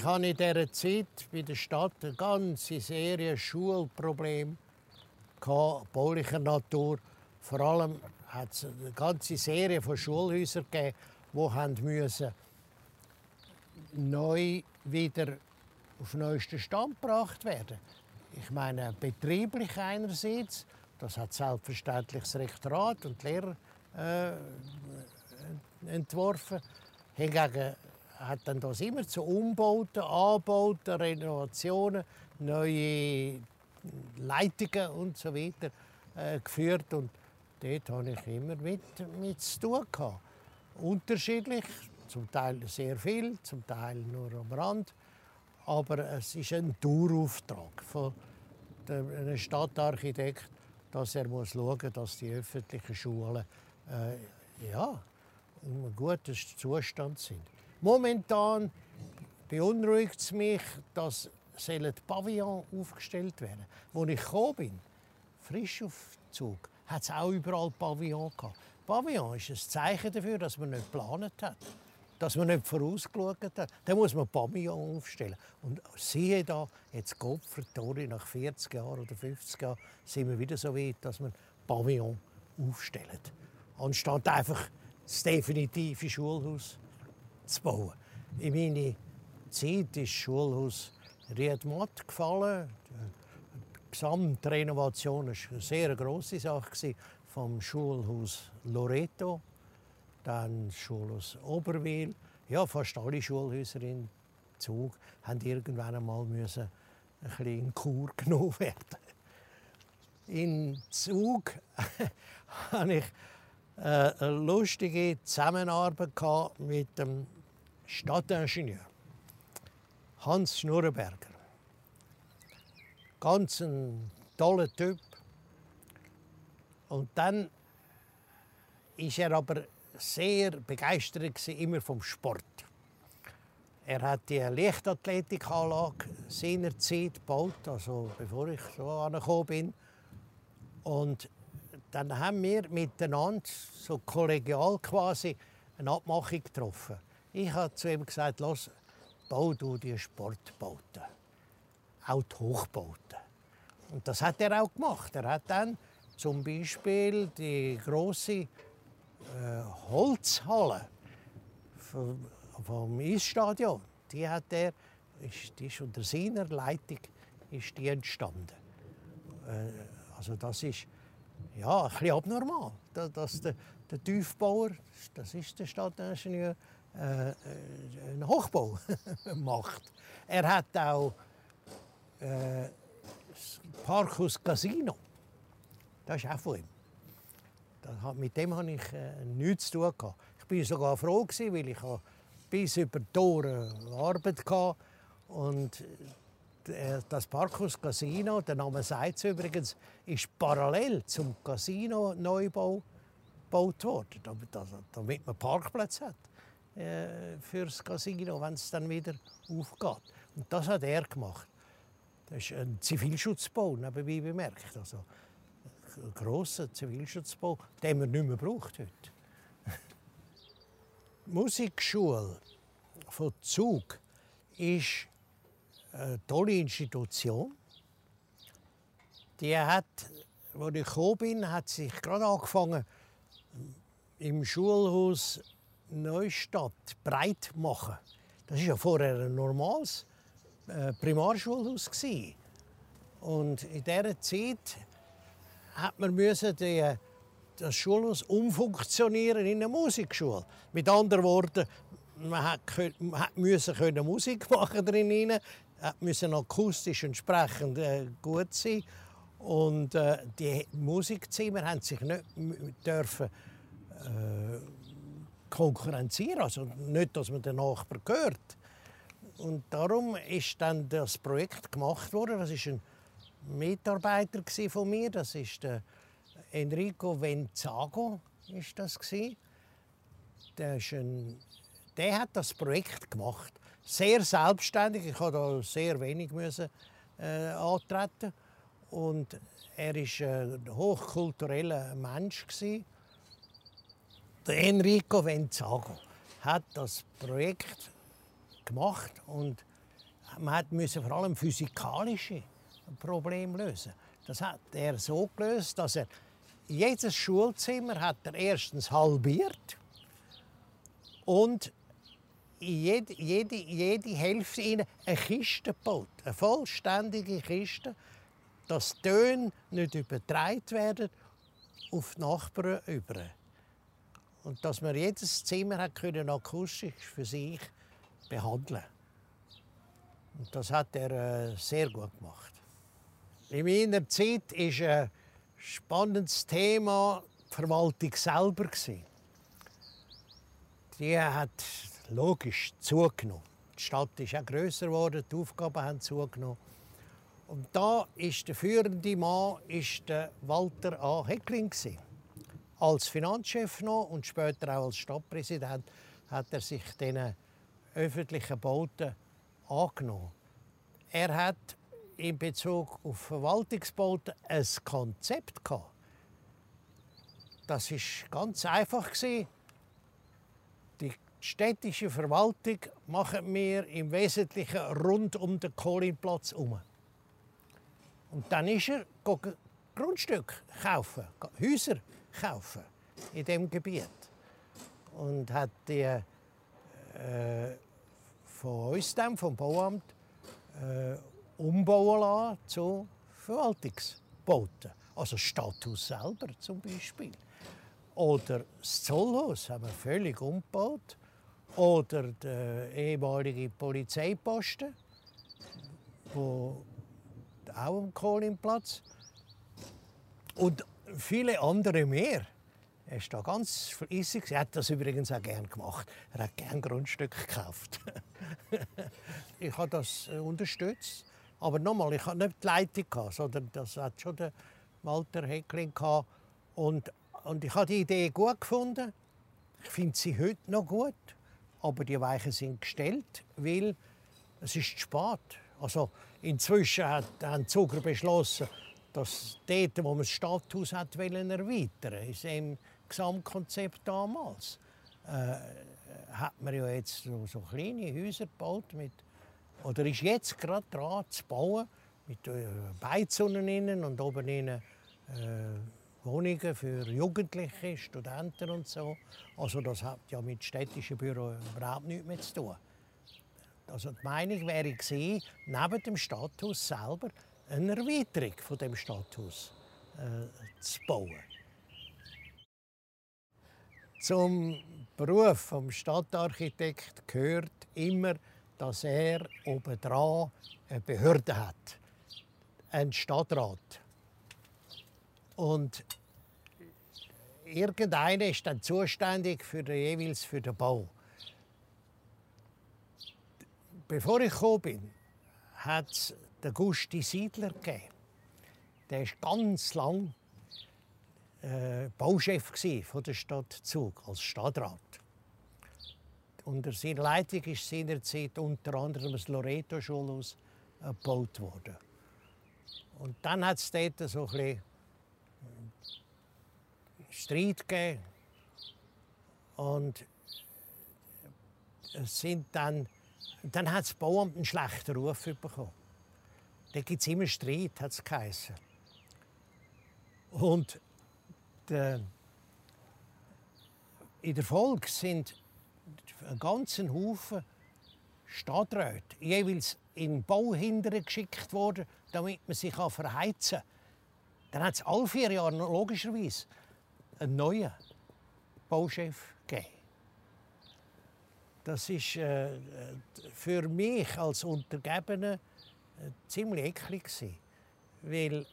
Ich hatte in dieser Zeit bei der Stadt eine ganze Serie Schulprobleme baulicher Natur. Vor allem hat es eine ganze Serie von Schulhäusern gegeben, die müssen neu wieder auf den neuesten Stand gebracht werden. Ich meine, betrieblich einerseits, das hat selbstverständlich das Rektorat und die Lehrer äh, entworfen. Hingegen hat dann das immer zu Umbauten, Anbauten, Renovationen, neue Leitungen und so weiter äh, geführt und dort habe ich immer mit, mit zu tun gehabt. Unterschiedlich, zum Teil sehr viel, zum Teil nur am Rand, aber es ist ein Dauerauftrag von einem Stadtarchitekt, dass er muss schauen muss, dass die öffentlichen Schulen äh, ja, in einem guten Zustand sind. Momentan beunruhigt es mich, dass sollen Pavillon aufgestellt werden. Als ich gekommen bin, frisch auf Zug, hat es auch überall Pavillon gehabt. Pavillon ist ein Zeichen dafür, dass man nicht geplant hat, dass man nicht vorausgeschaut hat. Dann muss man Pavillon aufstellen. Und siehe da, jetzt Kopfvertori, nach 40 Jahren oder 50 Jahren sind wir wieder so weit, dass man Pavillon aufstellt. Anstatt einfach das definitive Schulhaus zu bauen. In meiner Zeit ist das Schulhaus Riedmatt gefallen. Die Gesamtrenovation war eine sehr grosse Sache vom Schulhaus Loreto, dann das Schulhaus Oberwil. Ja, fast alle Schulhäuser in Zug haben irgendwann einmal müssen ein bisschen in Kur genommen werden. In Zug hatte ich äh, eine lustige Zusammenarbeit mit dem Stadtingenieur Hans Schnurrenberger. Ganz ein toller Typ. Und dann ist er aber sehr begeistert immer vom Sport. Er hat die Leichtathletikanlage seinerzeit gebaut, also bevor ich so angekommen bin. Und dann haben wir miteinander, so kollegial quasi, eine Abmachung getroffen. Ich habe zu ihm gesagt, los, bau du die Sportbauten. Auch die Hochbauten. Und das hat er auch gemacht. Er hat dann zum Beispiel die große äh, Holzhalle vom, vom Eisstadion, die hat er, ist, die ist unter seiner Leitung ist die entstanden. Äh, also das ist ja, ein bisschen abnormal, dass der, der Tiefbauer, das ist der Stadtingenieur, einen Hochbau macht. Er hat auch äh, das Parkhaus Casino. Das ist auch von ihm. Das, mit dem hatte ich äh, nichts zu tun. Gehabt. Ich war sogar froh, gewesen, weil ich bis über die Tore Arbeit hatte. Und äh, das Parkhaus Casino, der Name sagt es übrigens, ist parallel zum Casino-Neubau gebaut worden, damit, damit man Parkplätze hat äh, fürs Casino, wenn es dann wieder aufgeht. Und das hat er gemacht. Das ist ein Zivilschutzbau, nebenbei bemerkt. Also ein grosser Zivilschutzbau, den man nicht mehr braucht heute. Die Musikschule von Zug ist eine tolle Institution. Die hat, als ich gekommen bin, hat sich gerade angefangen, im Schulhaus Neustadt breit machen. Das war ja vorher ein normales äh, Primarschulhaus. Und in dieser Zeit hat man die, das Schulhaus umfunktionieren in eine Musikschule. Mit anderen Worten, man hat, hat müssen Musik machen drin, müssen akustisch entsprechend äh, gut sein und äh, die Musikzimmer haben sich nicht dürfen äh, konkurrenzieren, also nicht, dass man den Nachbarn gehört. Und darum ist dann das Projekt gemacht worden. Das ist ein Mitarbeiter von mir, das ist der Enrico Venzago, ist das Der, ist ein, der hat das Projekt gemacht, sehr selbstständig. Ich habe da sehr wenig müssen, äh, antreten und er ist ein hochkultureller Mensch gewesen. Der Enrico Venzago hat das Projekt gemacht und man musste vor allem physikalische Probleme lösen. Das hat er so gelöst, dass er jedes Schulzimmer hat er erstens halbiert und jede, jede, jede Hälfte ihnen eine Kiste gebaut, eine vollständige Kiste, dass die Töne nicht übertragen werden auf die Nachbarn über. Und dass man jedes Zimmer hat können akustisch für sich behandeln Und das hat er äh, sehr gut gemacht. In meiner Zeit war ein spannendes Thema die Verwaltung selber. Die hat logisch zugenommen. Die Stadt ist auch grösser geworden, die Aufgaben haben zugenommen. Und da ist der führende Mann ist der Walter A. Heckling. Als Finanzchef noch und später auch als Stadtpräsident hat er sich den öffentlichen Bauten angenommen. Er hat in Bezug auf Verwaltungsbauten ein Konzept gehabt. Das ist ganz einfach Die städtische Verwaltung machen wir im Wesentlichen rund um den Kohlenplatz herum. Und dann ist er Grundstück kaufen, Häuser kaufen in dem Gebiet und hat die äh, von uns, dann, vom Bauamt, äh, umbauen lassen zu Verwaltungsbauten. Also das Stadthaus selber zum Beispiel. Oder das Zollhaus haben wir völlig umgebaut. Oder der ehemalige Polizeiposten, wo auch am Kohlenplatz. Und viele andere mehr. Er ist da ganz fleissig. Er hat das übrigens auch gern gemacht. Er hat gern Grundstücke gekauft. ich habe das äh, unterstützt. Aber nochmal, ich hatte nicht die Leitung, gehabt, sondern das hat schon der Walter Heckling gehabt. Und, und ich habe die Idee gut gefunden. Ich finde sie heute noch gut. Aber die Weichen sind gestellt, weil es ist spät. Also inzwischen hat, haben Zuger beschlossen, dass dort, wo man das Stadthaus hat wollen erweitern, ist im Gesamtkonzept damals, äh, hat man ja jetzt so, so kleine Häuser gebaut mit oder ist jetzt gerade dran zu bauen mit äh, Beizonen innen und oben innen äh, Wohnungen für Jugendliche, Studenten und so. Also das hat ja mit städtischen Büro überhaupt nichts mehr zu tun. Also die Meinung wäre gewesen, neben dem Stadthaus selber eine Erweiterung von dem Stadthaus äh, zu bauen. Zum Beruf des Stadtarchitekt gehört immer dass er obendran eine Behörde hat, einen Stadtrat. Und irgendeiner ist dann zuständig für den, jeweils für den Bau. Bevor ich gekommen bin, hat es den Gusti Siedler gegeben. Der war ganz lang äh, Bauchef von der Stadt Zug als Stadtrat. Unter seiner Leitung ist seinerzeit unter anderem das Loreto-Schulhaus gebaut worden. Und dann hat es dort so ein Streit gegeben. Und es sind dann, dann hat das Bauamt einen schlechten Ruf bekommen. Es immer Streit, hat es geheißen. Und der, in der Folge sind einen ganzen Haufen Stadträte jeweils in Bauhindern geschickt worden, damit man sich verheizen kann. Dann hat es alle vier Jahre logischerweise einen neuen Bauchef gegeben. Das ist äh, für mich als Untergebener äh, ziemlich eklig weil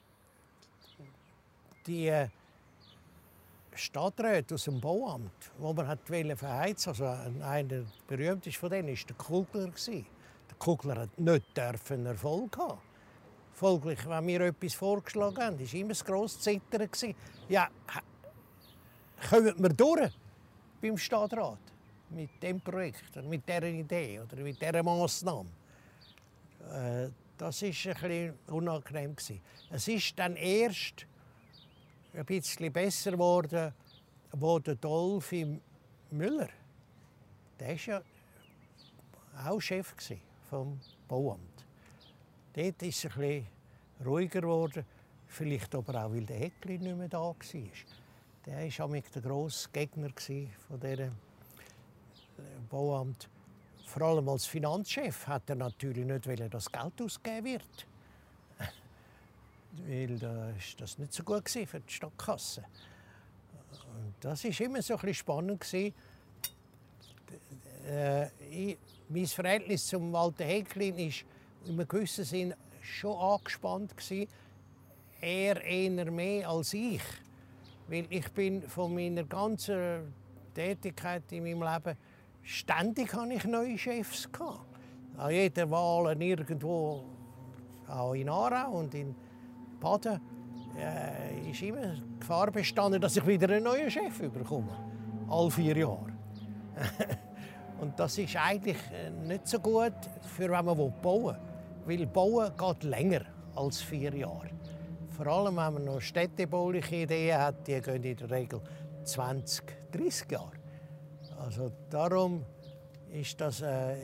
die äh, Stadträte aus dem Bauamt, wo man hat verheizen also einer berühmt ist von denen ist der Kugler Der Kugler hat nicht dürfen Erfolg haben. Folglich, wenn wir etwas vorgeschlagen haben, war immer das grosse Zittern. Ja, kommen wir durch beim Stadtrat mit dem Projekt, mit dieser Idee oder mit dieser Massnahme. Äh, das war ein unangenehm. Es ist dann erst ein bisschen besser geworden, wo der Dolphy Müller, der war ja auch Chef vom Bauamt. Dort ist es ein bisschen ruhiger geworden. Vielleicht aber auch, weil der Heckli nicht mehr da war. Der war auch der grosse Gegner von diesem Bauamt. Vor allem als Finanzchef hat er natürlich nicht wollen, dass Geld ausgegeben wird. weil da ist das nicht so gut für die Stadtkasse. Und das ist immer so ein spannend Äh, ich, mein Verhältnis zum Walter Häcklin ist in einem gewissen Sinn schon angespannt gewesen. Er eher mehr als ich, weil ich bin von meiner ganzen Tätigkeit in meinem Leben ständig habe ich neue Chefs. An jeder Wahl irgendwo, auch in Aarau und in Baden, äh, ist immer die Gefahr bestanden, dass ich wieder einen neuen Chef bekomme. Alle vier Jahre. und das ist eigentlich äh, nicht so gut, für wenn man bauen will. Weil bauen geht länger als vier Jahre. Vor allem, wenn man noch städtebauliche Ideen hat, die gehen in der Regel 20, 30 Jahre. Also darum ist das, äh, äh,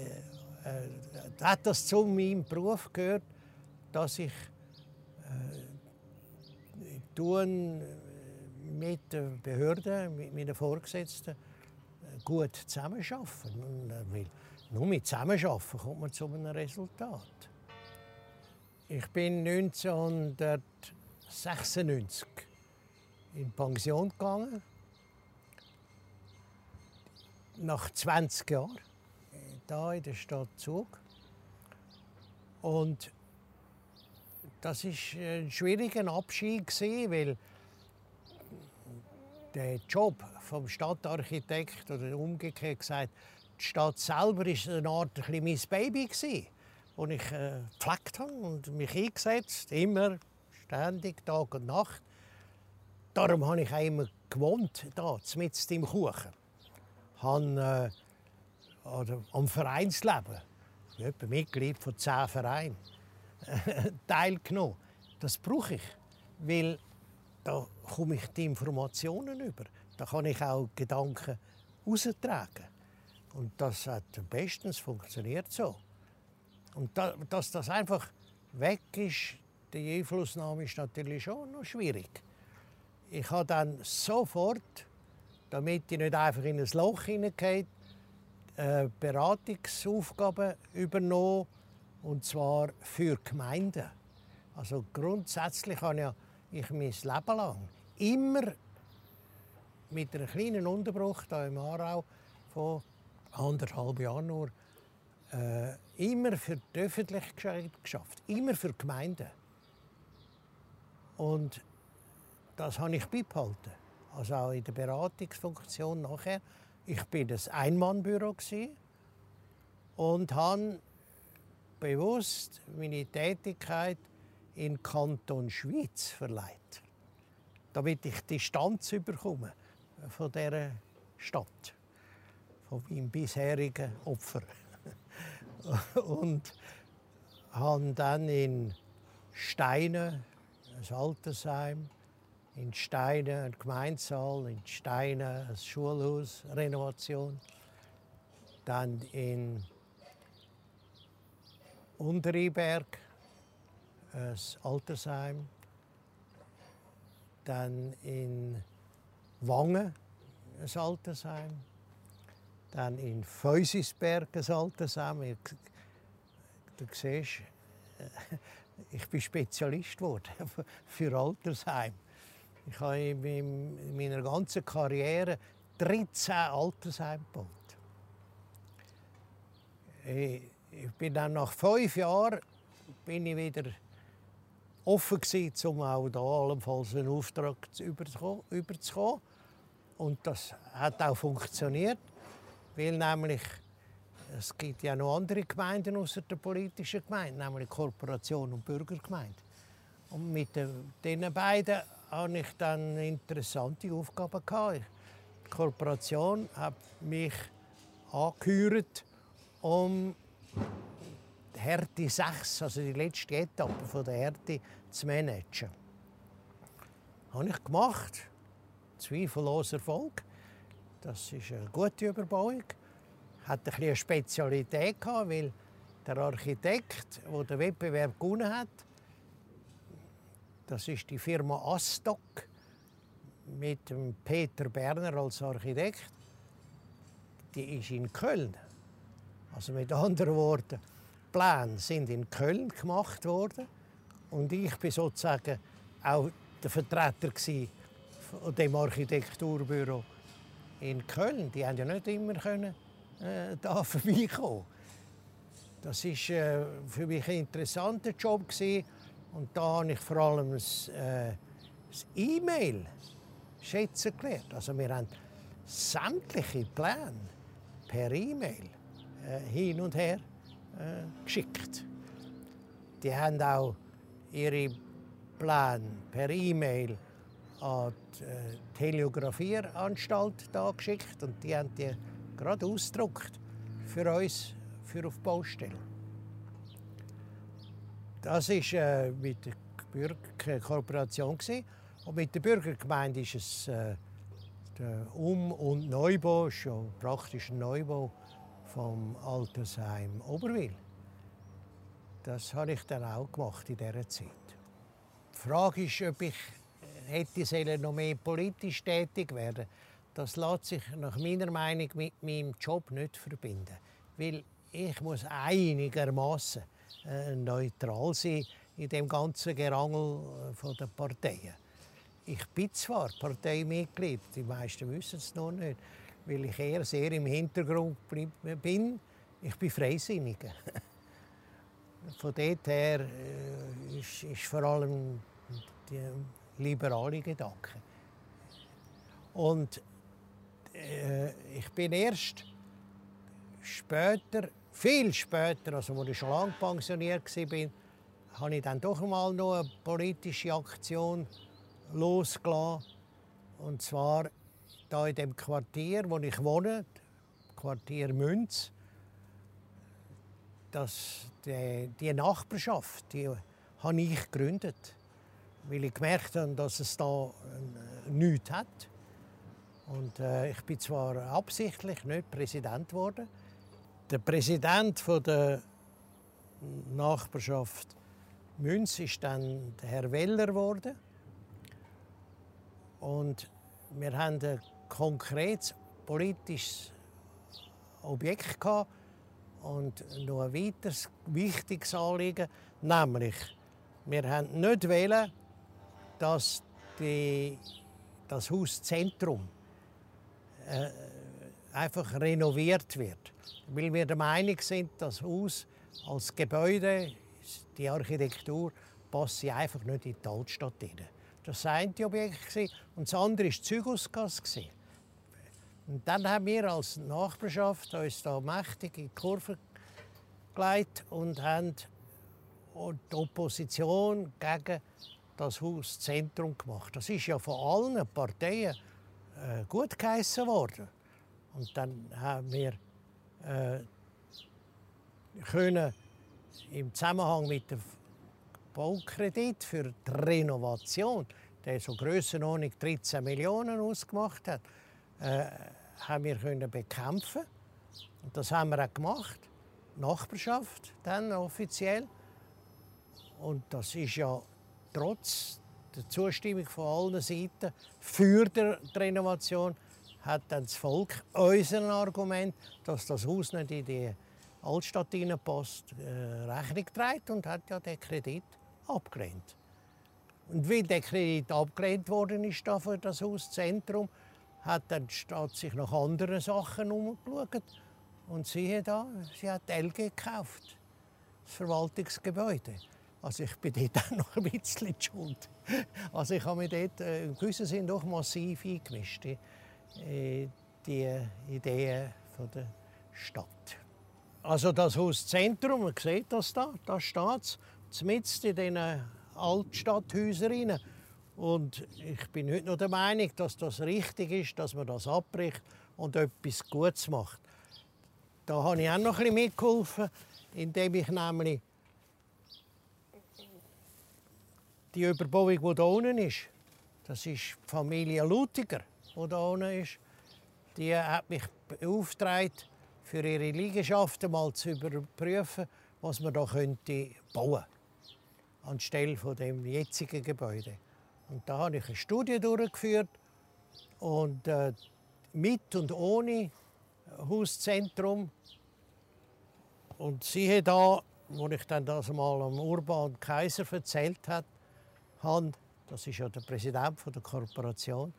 hat das zu meinem Beruf gehört, dass ich äh, tun mit den Behörden, mit meinen Vorgesetzten äh, gut zusammenarbeiten. Äh, weil nur mit Zusammenarbeiten kommt man zu einem Resultat. Ich bin 1996 in Pension gegangen nach 20 Jahren da in der Stadt Zug. Und das ist ein schwieriger Abschied weil der Job vom Stadtarchitekt oder umgekehrt gesagt, die Stadt selber ist eine Art ein mein Baby gsi, wo ich äh, gepflegt habe und mich eingesetzt, immer ständig Tag und Nacht. Darum habe ich auch immer gewohnt, da mit im Kuchen habe äh, am Vereinsleben, ich bin Mitglied von zehn Vereinen, teilgenommen. Das brauche ich, weil da komme ich die Informationen über. Da kann ich auch Gedanken austragen. Und das hat bestens funktioniert so. Und da, dass das einfach weg ist, die Einflussnahme ist natürlich schon noch schwierig. Ich habe dann sofort damit ich nicht einfach in ein Loch hineingehe, äh, Beratungsaufgaben übernommen, und zwar für Gemeinden. Also grundsätzlich habe ich mein Leben lang immer mit einem kleinen Unterbruch hier im Aarau von anderthalb Jahren nur äh, immer für die Öffentlichkeit geschafft, immer für Gemeinden. Und das habe ich beibehalten also auch in der Beratungsfunktion nachher. Ich bin das Einmannbüro und habe bewusst meine Tätigkeit in Kanton Schweiz verleiht, damit ich Distanz bekomme von dieser Stadt, von meinem bisherigen Opfer. und habe dann in Steine, ein Altersheim, in Steine ein Gemeinsaal, in Steine ein Schulhaus, Renovation. Dann in Unteriberg ein Altersheim. Dann in Wangen ein Altersheim. Dann in Feusisberg ein Altersheim. Du siehst, ich bin Spezialist geworden für Altersheim. Ich habe in meiner ganzen Karriere 13 Altersheime gebaut. Ich bin dann nach fünf Jahren bin ich wieder offen gewesen, um auch da allenfalls einen Auftrag überzukommen. Und das hat auch funktioniert, weil nämlich es gibt ja noch andere Gemeinden außer der politischen Gemeinde, nämlich Korporation und Bürgergemeinde. Und mit diesen beiden hatte ich dann interessante Aufgaben. Die Kooperation hat mich angehört, um die Härte 6, also die letzte Etappe der Härte, zu managen. Das habe ich gemacht. Zweifellos Erfolg. Das ist eine gute Überbauung. Hat eine Spezialität weil Der Architekt, der den Wettbewerb gewonnen hat, das ist die Firma Astock mit Peter Berner als Architekt. Die ist in Köln. Also mit anderen Worten, Pläne sind in Köln gemacht worden und ich bin sozusagen auch der Vertreter dem Architekturbüro in Köln. Die haben ja nicht immer können, äh, da vorbeikommen. Das ist äh, für mich ein interessanter Job gewesen. Und da habe ich vor allem das, äh, E-Mail schätzen gelernt. Also wir haben sämtliche Pläne per E-Mail äh, hin und her äh, geschickt. Die haben auch ihre Pläne per E-Mail an die äh, Teleografieranstalt geschickt und die haben die gerade ausgedruckt für uns für auf die Baustelle. Das war äh, mit der Bürgerkooperation und mit der Bürgergemeinde ist es äh, der Um- und Neubau, schon praktisch ein Neubau vom Altersheim Oberwil. Das habe ich dann auch gemacht in dieser Zeit. Die Frage ist, ob ich hätte noch mehr politisch tätig werden Das lässt sich nach meiner Meinung mit meinem Job nicht verbinden. Weil ich muss einigermaßen neutral sein in dem ganzen Gerangel äh, der Parteien. Ich bin zwar Parteimitglied, die meisten wissen es noch nicht, weil ich eher sehr im Hintergrund bin. Ich bin Freisinniger. Von dort her äh, ist, ist vor allem die liberale Gedanken. Und äh, ich bin erst später, viel später, also als ich schon lange pensioniert war, habe ich dann doch mal noch eine politische Aktion losgelassen. Und zwar da in dem Quartier, wo ich wohne, Quartier Münz. Das, die, die Nachbarschaft, die habe ich gegründet weil ich gemerkt habe, dass es da äh, nichts hat. Und äh, ich bin zwar absichtlich nicht Präsident geworden. Der Präsident von der Nachbarschaft Münz ist dann Herr Weller geworden. Und wir haben ein konkretes politisches Objekt gehabt und noch ein weiteres wichtiges Anliegen, nämlich wir haben nicht wählen, dass die, das Hauszentrum äh, einfach renoviert wird. Weil wir der Meinung sind, das Haus als Gebäude, die Architektur, passt einfach nicht in die Altstadt hinein. Das war eine Objekt und das andere war die Zygusgasse. Und dann haben wir als Nachbarschaft uns da mächtig in die Kurve gelegt und haben die Opposition gegen das Haus Zentrum gemacht. Das ist ja von allen Parteien äh, gut geheissen worden. Und dann haben wir äh, können im Zusammenhang mit dem Baukredit für die Renovation, der so Grössenordnung 13 Millionen ausgemacht hat, äh, haben wir können bekämpfen. Und das haben wir auch gemacht. Nachbarschaft dann offiziell. Und das ist ja trotz der Zustimmung von allen Seiten für die Renovation hat dann das Volk unser Argument, dass das Haus nicht in die Altstadt passt, äh, Rechnung trägt und hat ja den Kredit abgelehnt. Und weil der Kredit abgelehnt worden ist für das Hauszentrum, hat dann die Stadt sich nach anderen Sachen umgeschaut. Und siehe da, sie hat LG gekauft, das Verwaltungsgebäude. Also ich bin dort auch noch ein bisschen schuld. Also ich habe mich dort äh, im gewissen Sinn doch massiv eingemischt äh, die Ideen der Stadt. Also das Hauszentrum, man sieht das da, da steht es, mitten in diesen Altstadthäusern. Und ich bin heute noch der Meinung, dass das richtig ist, dass man das abbricht und etwas Gutes macht. Da habe ich auch noch bisschen mitgeholfen, indem ich nämlich Die Überbauung, die hier unten ist, das ist die Familie Lutiger, die hier unten ist. Die hat mich beauftragt, für ihre Liegenschaften mal zu überprüfen, was man da könnte bauen anstelle von dem jetzigen Gebäude. Und da habe ich eine Studie durchgeführt und äh, mit und ohne Hauszentrum. Und siehe da, wo ich dann das mal am Urban Kaiser erzählt habe, das ist ja der Präsident der Korporation,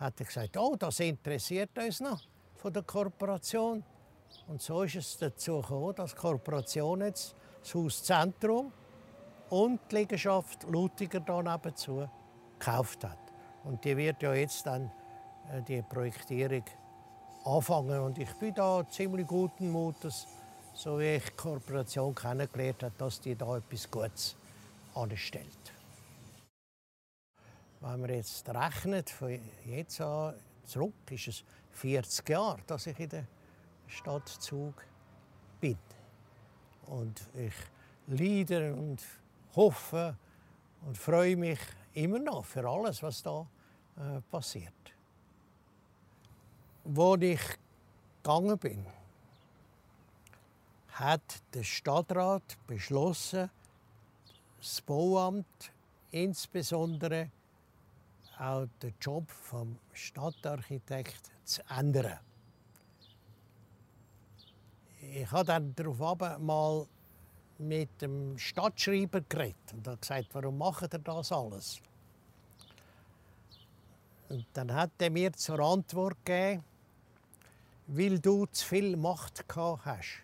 hat er gesagt, oh, das interessiert uns noch von der Korporation. Und so ist es dazu gekommen, dass die Korporation jetzt das Hauszentrum und die Liegenschaft Lutiger da nebenzu gekauft hat. Und die wird ja jetzt dann äh, die Projektierung anfangen. Und ich bin da ziemlich guten Mutes, so wie ich die Kooperation kennengelernt habe, dass die da etwas Gutes anstellt. Wenn man jetzt rechnet, von jetzt an zurück, ist es 40 Jahre, dass ich in der Stadt Zug bin. Und ich leide und hoffe und freue mich immer noch für alles, was da äh, passiert. Wo ich gegangen bin, hat der Stadtrat beschlossen, das Bauamt, insbesondere auch den Job vom Stadtarchitekt zu ändern. Ich habe dann darauf mal mit dem Stadtschreiber geredet und hat gesagt, warum macht er das alles? Und dann hat er mir zur Antwort gegeben, weil du zu viel Macht gehabt hast.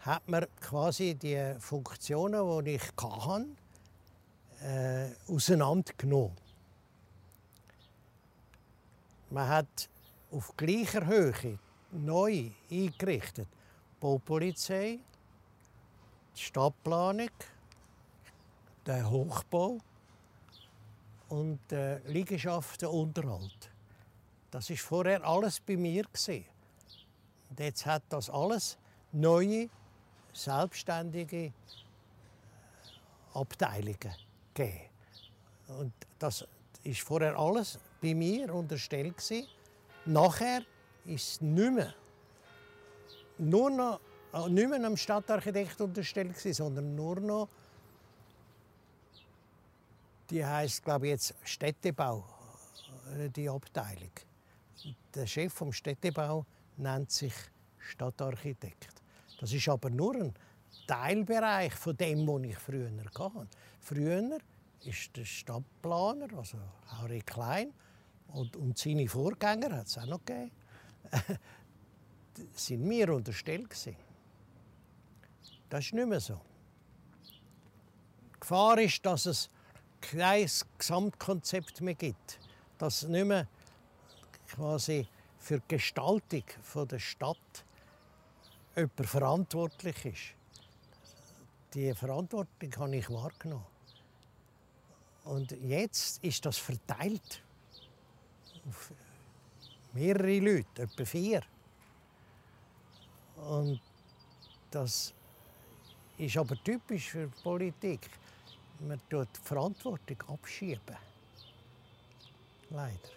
Hat man quasi die Funktionen, die ich hatte, äh, auseinandergenommen. Man hat auf gleicher Höhe neu eingerichtet. Die Baupolizei, die Stadtplanung, der Hochbau und der Liegenschaftenunterhalt. Das ist vorher alles bei mir Und jetzt hat das alles neue, selbstständige Abteilungen gegeben. Und das ist vorher alles bei mir unterstellt Nachher ist es nicht mehr, nur noch, äh, nicht mehr einem Stadtarchitekt unterstellt, sondern nur noch, die heißt glaube ich jetzt Städtebau, äh, die Abteilung. Der Chef vom Städtebau nennt sich Stadtarchitekt. Das ist aber nur ein Teilbereich von dem, was ich früher hatte. Früher ist der Stadtplaner, also Harry Klein, und, und seine Vorgänger hat es auch noch gegeben, sind mir unterstellt gewesen. Das ist nicht mehr so. Die Gefahr ist, dass es kein Gesamtkonzept mehr gibt, dass nicht mehr quasi für die Gestaltung der Stadt jemand verantwortlich ist. Die Verantwortung habe ich wahrgenommen. Und jetzt ist das verteilt auf mehrere Leute, etwa vier. Und das ist aber typisch für die Politik. Man tut die Verantwortung abschieben. Leider.